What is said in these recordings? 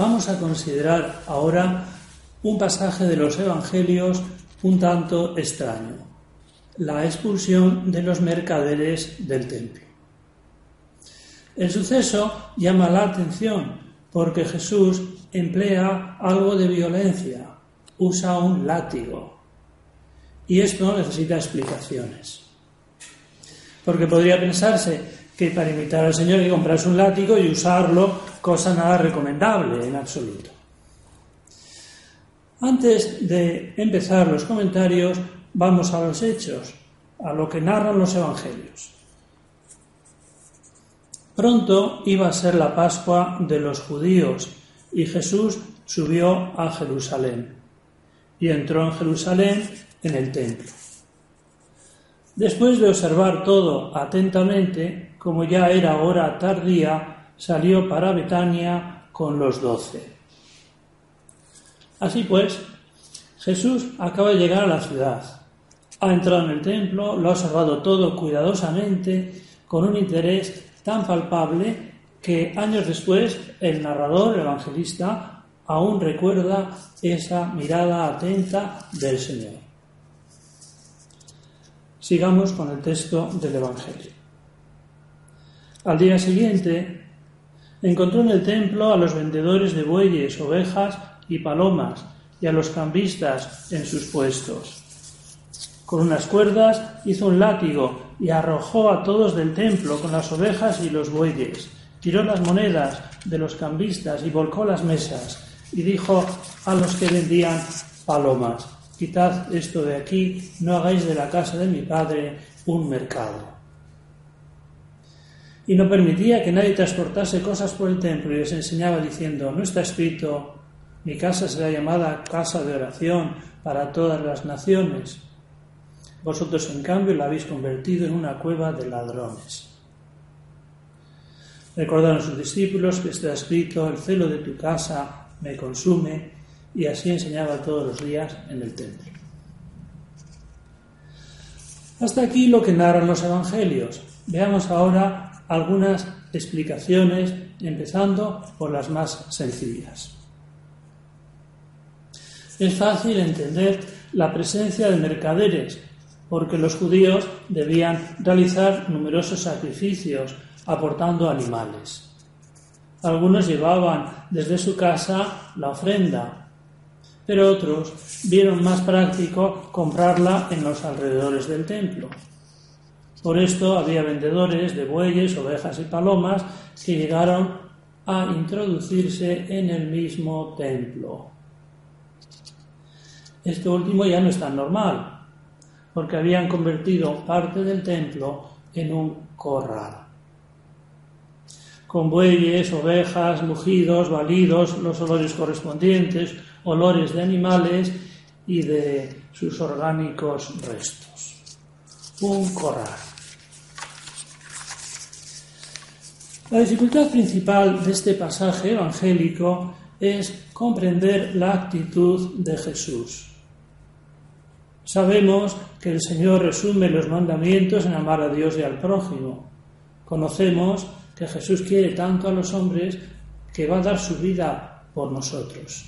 Vamos a considerar ahora un pasaje de los Evangelios un tanto extraño, la expulsión de los mercaderes del templo. El suceso llama la atención porque Jesús emplea algo de violencia, usa un látigo. Y esto necesita explicaciones. Porque podría pensarse que para imitar al Señor hay que comprarse un látigo y usarlo, cosa nada recomendable en absoluto. Antes de empezar los comentarios, vamos a los hechos, a lo que narran los evangelios. Pronto iba a ser la Pascua de los judíos y Jesús subió a Jerusalén y entró en Jerusalén en el templo. Después de observar todo atentamente, como ya era hora tardía, salió para Betania con los doce. Así pues, Jesús acaba de llegar a la ciudad. Ha entrado en el templo, lo ha observado todo cuidadosamente, con un interés tan palpable que años después el narrador, el evangelista, aún recuerda esa mirada atenta del Señor. Sigamos con el texto del Evangelio. Al día siguiente, encontró en el templo a los vendedores de bueyes, ovejas y palomas y a los cambistas en sus puestos. Con unas cuerdas hizo un látigo y arrojó a todos del templo con las ovejas y los bueyes. Tiró las monedas de los cambistas y volcó las mesas y dijo a los que vendían palomas, quitad esto de aquí, no hagáis de la casa de mi padre un mercado. Y no permitía que nadie transportase cosas por el templo y les enseñaba diciendo, no está escrito, mi casa será llamada casa de oración para todas las naciones. Vosotros, en cambio, la habéis convertido en una cueva de ladrones. Recordaron sus discípulos que está escrito, el celo de tu casa me consume, y así enseñaba todos los días en el templo. Hasta aquí lo que narran los evangelios. Veamos ahora algunas explicaciones, empezando por las más sencillas. Es fácil entender la presencia de mercaderes porque los judíos debían realizar numerosos sacrificios aportando animales. Algunos llevaban desde su casa la ofrenda, pero otros vieron más práctico comprarla en los alrededores del templo. Por esto había vendedores de bueyes, ovejas y palomas que llegaron a introducirse en el mismo templo. Esto último ya no es tan normal, porque habían convertido parte del templo en un corral. Con bueyes, ovejas, mugidos, balidos, los olores correspondientes, olores de animales y de sus orgánicos restos. Un corral. La dificultad principal de este pasaje evangélico es comprender la actitud de Jesús. Sabemos que el Señor resume los mandamientos en amar a Dios y al prójimo. Conocemos que Jesús quiere tanto a los hombres que va a dar su vida por nosotros.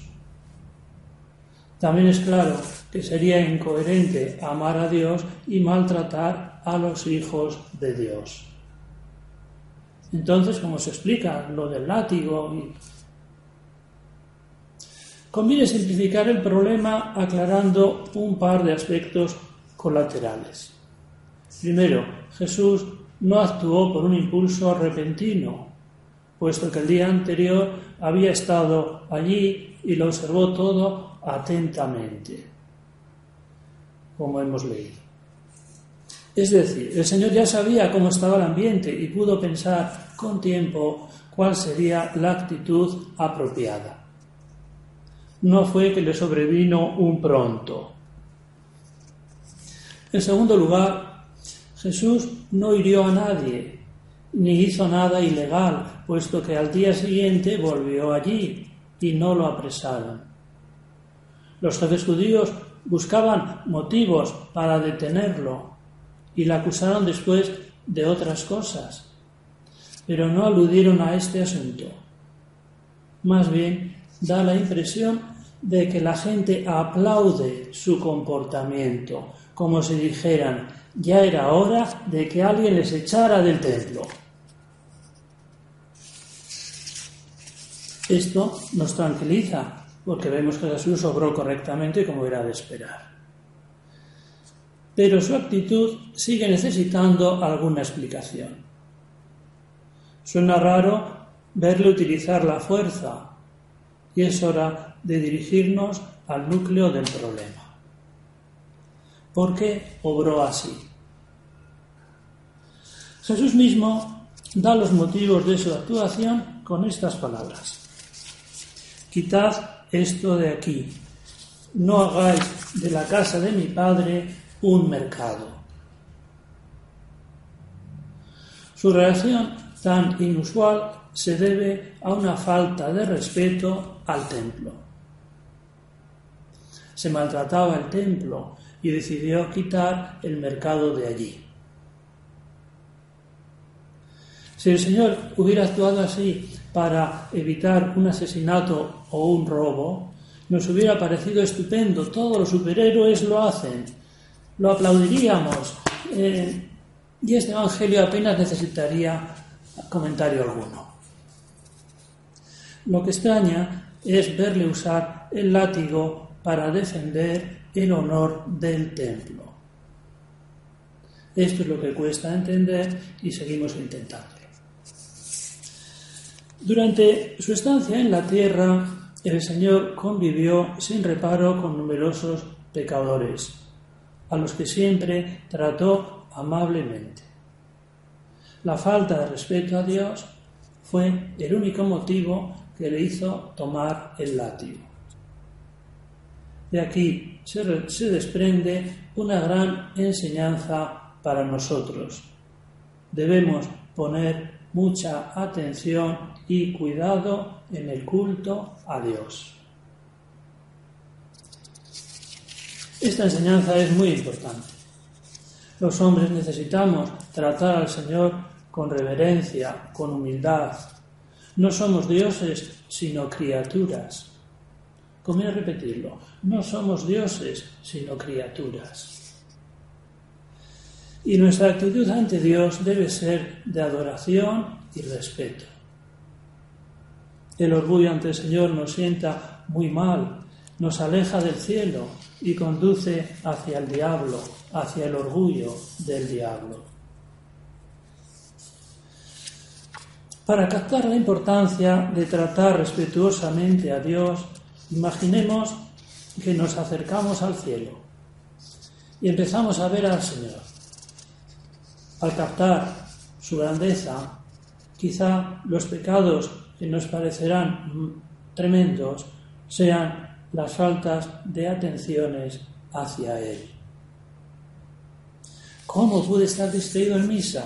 También es claro que sería incoherente amar a Dios y maltratar a los hijos de Dios. Entonces, ¿cómo se explica lo del látigo Conviene simplificar el problema aclarando un par de aspectos colaterales. Primero, Jesús no actuó por un impulso repentino, puesto que el día anterior había estado allí y lo observó todo atentamente, como hemos leído. Es decir, el Señor ya sabía cómo estaba el ambiente y pudo pensar con tiempo cuál sería la actitud apropiada no fue que le sobrevino un pronto. En segundo lugar, Jesús no hirió a nadie, ni hizo nada ilegal, puesto que al día siguiente volvió allí y no lo apresaron. Los jefes judíos buscaban motivos para detenerlo y le acusaron después de otras cosas, pero no aludieron a este asunto. Más bien da la impresión de que la gente aplaude su comportamiento, como si dijeran, ya era hora de que alguien les echara del templo. Esto nos tranquiliza, porque vemos que Jesús obró correctamente como era de esperar. Pero su actitud sigue necesitando alguna explicación. Suena raro verle utilizar la fuerza y es hora de dirigirnos al núcleo del problema. ¿Por qué obró así? Jesús mismo da los motivos de su actuación con estas palabras. Quitad esto de aquí, no hagáis de la casa de mi Padre un mercado. Su reacción tan inusual se debe a una falta de respeto al templo. Se maltrataba el templo y decidió quitar el mercado de allí. Si el Señor hubiera actuado así para evitar un asesinato o un robo, nos hubiera parecido estupendo. Todos los superhéroes lo hacen. Lo aplaudiríamos. Eh, y este Evangelio apenas necesitaría comentario alguno. Lo que extraña es verle usar el látigo para defender el honor del templo. Esto es lo que cuesta entender y seguimos intentándolo. Durante su estancia en la tierra, el Señor convivió sin reparo con numerosos pecadores, a los que siempre trató amablemente. La falta de respeto a Dios fue el único motivo que le hizo tomar el látigo. De aquí se, desprende una gran enseñanza para nosotros. Debemos poner mucha atención y cuidado en el culto a Dios. Esta enseñanza es muy importante. Los hombres necesitamos tratar al Señor con reverencia, con humildad. No somos dioses, sino criaturas. Conviene repetirlo. No somos dioses, sino criaturas. Y nuestra actitud ante Dios debe ser de adoración y respeto. El orgullo ante el Señor nos sienta muy mal, nos aleja del cielo y conduce hacia el diablo, hacia el orgullo del diablo. Para captar la importancia de tratar respetuosamente a Dios, Imaginemos que nos acercamos al cielo y empezamos a ver al Señor. Al captar su grandeza, quizá los pecados que nos parecerán tremendos sean las faltas de atenciones hacia Él. ¿Cómo pude estar distraído en misa?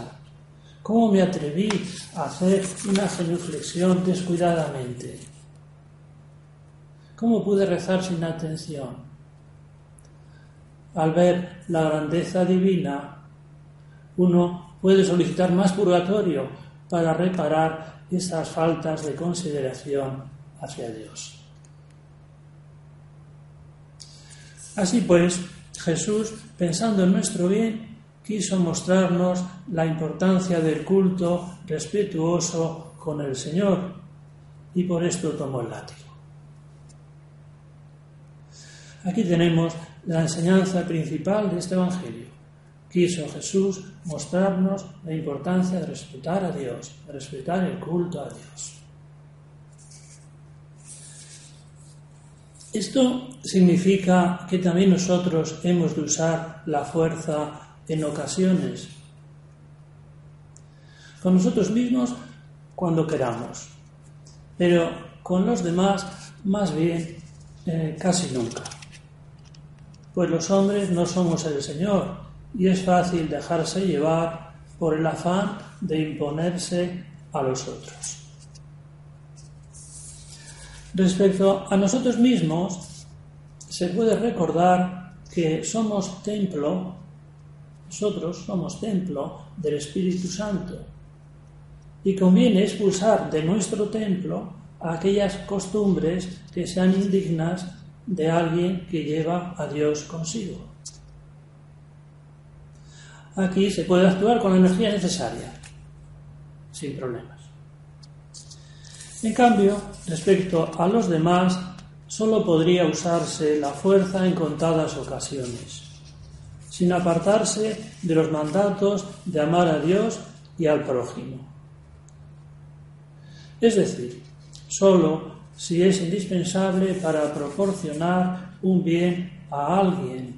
¿Cómo me atreví a hacer una genuflexión descuidadamente? ¿Cómo pude rezar sin atención? Al ver la grandeza divina, uno puede solicitar más purgatorio para reparar esas faltas de consideración hacia Dios. Así pues, Jesús, pensando en nuestro bien, quiso mostrarnos la importancia del culto respetuoso con el Señor y por esto tomó el látigo. Aquí tenemos la enseñanza principal de este Evangelio. Quiso Jesús mostrarnos la importancia de respetar a Dios, respetar el culto a Dios. Esto significa que también nosotros hemos de usar la fuerza en ocasiones, con nosotros mismos cuando queramos, pero con los demás más bien eh, casi nunca. Pues los hombres no somos el Señor y es fácil dejarse llevar por el afán de imponerse a los otros. Respecto a nosotros mismos, se puede recordar que somos templo, nosotros somos templo del Espíritu Santo, y conviene expulsar de nuestro templo aquellas costumbres que sean indignas de alguien que lleva a Dios consigo. Aquí se puede actuar con la energía necesaria, sin problemas. En cambio, respecto a los demás, solo podría usarse la fuerza en contadas ocasiones, sin apartarse de los mandatos de amar a Dios y al prójimo. Es decir, solo si es indispensable para proporcionar un bien a alguien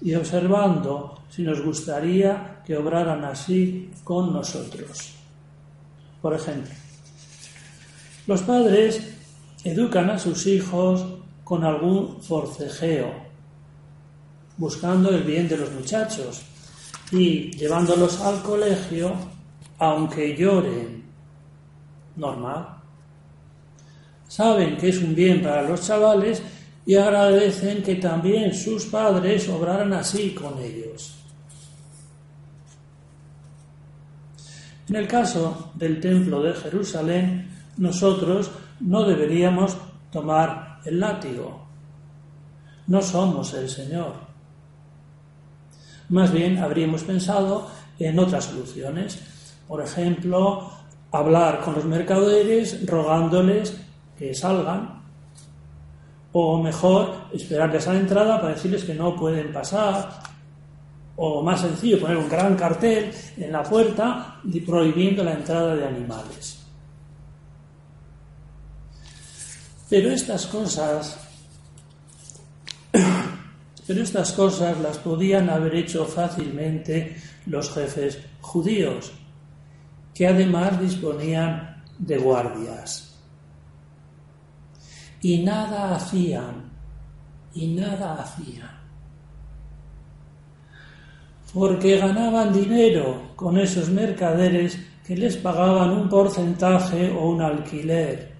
y observando si nos gustaría que obraran así con nosotros. Por ejemplo, los padres educan a sus hijos con algún forcejeo, buscando el bien de los muchachos y llevándolos al colegio aunque lloren. Normal. Saben que es un bien para los chavales y agradecen que también sus padres obraran así con ellos. En el caso del templo de Jerusalén, nosotros no deberíamos tomar el látigo. No somos el Señor. Más bien habríamos pensado en otras soluciones. Por ejemplo, hablar con los mercaderes rogándoles que salgan. O mejor, esperarles a la entrada para decirles que no pueden pasar. O más sencillo, poner un gran cartel en la puerta prohibiendo la entrada de animales. Pero estas cosas, pero estas cosas las podían haber hecho fácilmente los jefes judíos, que además disponían de guardias. Y nada hacían, y nada hacían. Porque ganaban dinero con esos mercaderes que les pagaban un porcentaje o un alquiler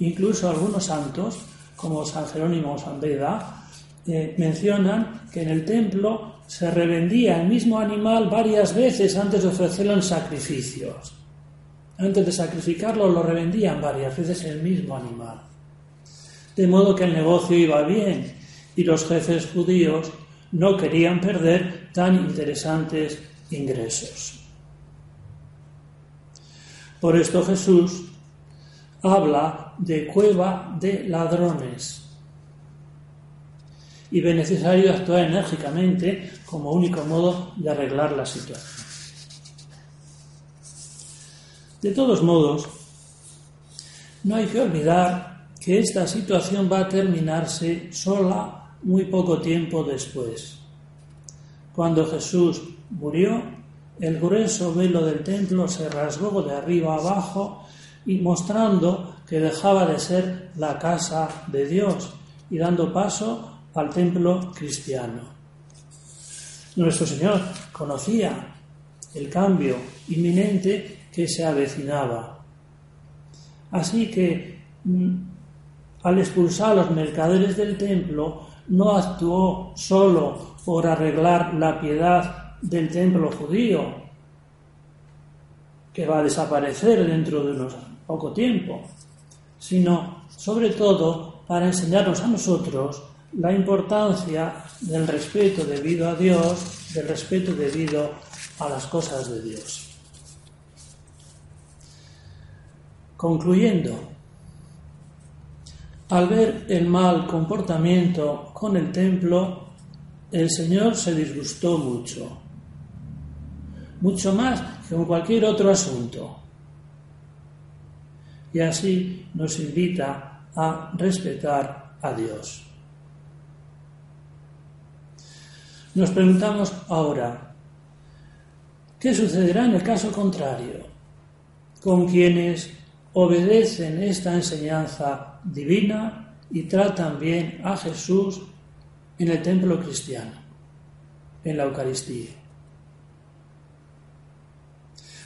Incluso algunos santos, como San Jerónimo o San Beda, eh, mencionan que en el templo se revendía el mismo animal varias veces antes de ofrecerlo en sacrificios. Antes de sacrificarlo lo revendían varias veces el mismo animal. De modo que el negocio iba bien y los jefes judíos no querían perder tan interesantes ingresos. Por esto Jesús habla de cueva de ladrones y ve necesario actuar enérgicamente como único modo de arreglar la situación. De todos modos, no hay que olvidar que esta situación va a terminarse sola muy poco tiempo después. Cuando Jesús murió, el grueso velo del templo se rasgó de arriba abajo y mostrando que dejaba de ser la casa de Dios y dando paso al templo cristiano. Nuestro Señor conocía el cambio inminente que se avecinaba. Así que mm, al expulsar a los mercaderes del templo, no actuó solo por arreglar la piedad del templo judío, que va a desaparecer dentro de unos poco tiempo, sino sobre todo para enseñarnos a nosotros la importancia del respeto debido a Dios, del respeto debido a las cosas de Dios. Concluyendo, al ver el mal comportamiento con el templo, el Señor se disgustó mucho, mucho más que con cualquier otro asunto. Y así nos invita a respetar a Dios. Nos preguntamos ahora, ¿qué sucederá en el caso contrario con quienes obedecen esta enseñanza divina y tratan bien a Jesús en el templo cristiano, en la Eucaristía?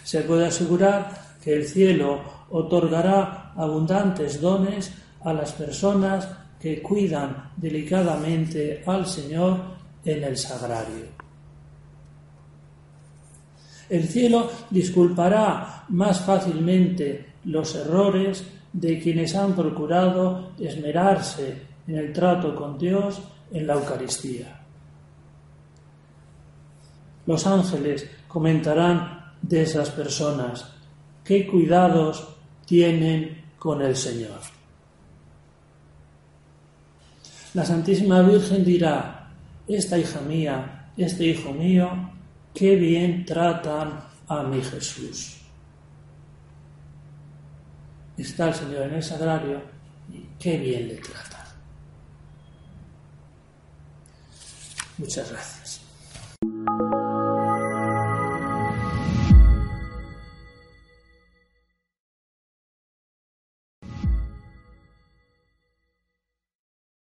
Se puede asegurar que el cielo otorgará abundantes dones a las personas que cuidan delicadamente al Señor en el sagrario. El cielo disculpará más fácilmente los errores de quienes han procurado esmerarse en el trato con Dios en la Eucaristía. Los ángeles comentarán de esas personas qué cuidados tienen con el Señor. La Santísima Virgen dirá, esta hija mía, este hijo mío, qué bien tratan a mi Jesús está el Señor en el sagrario y qué bien le trata. Muchas gracias.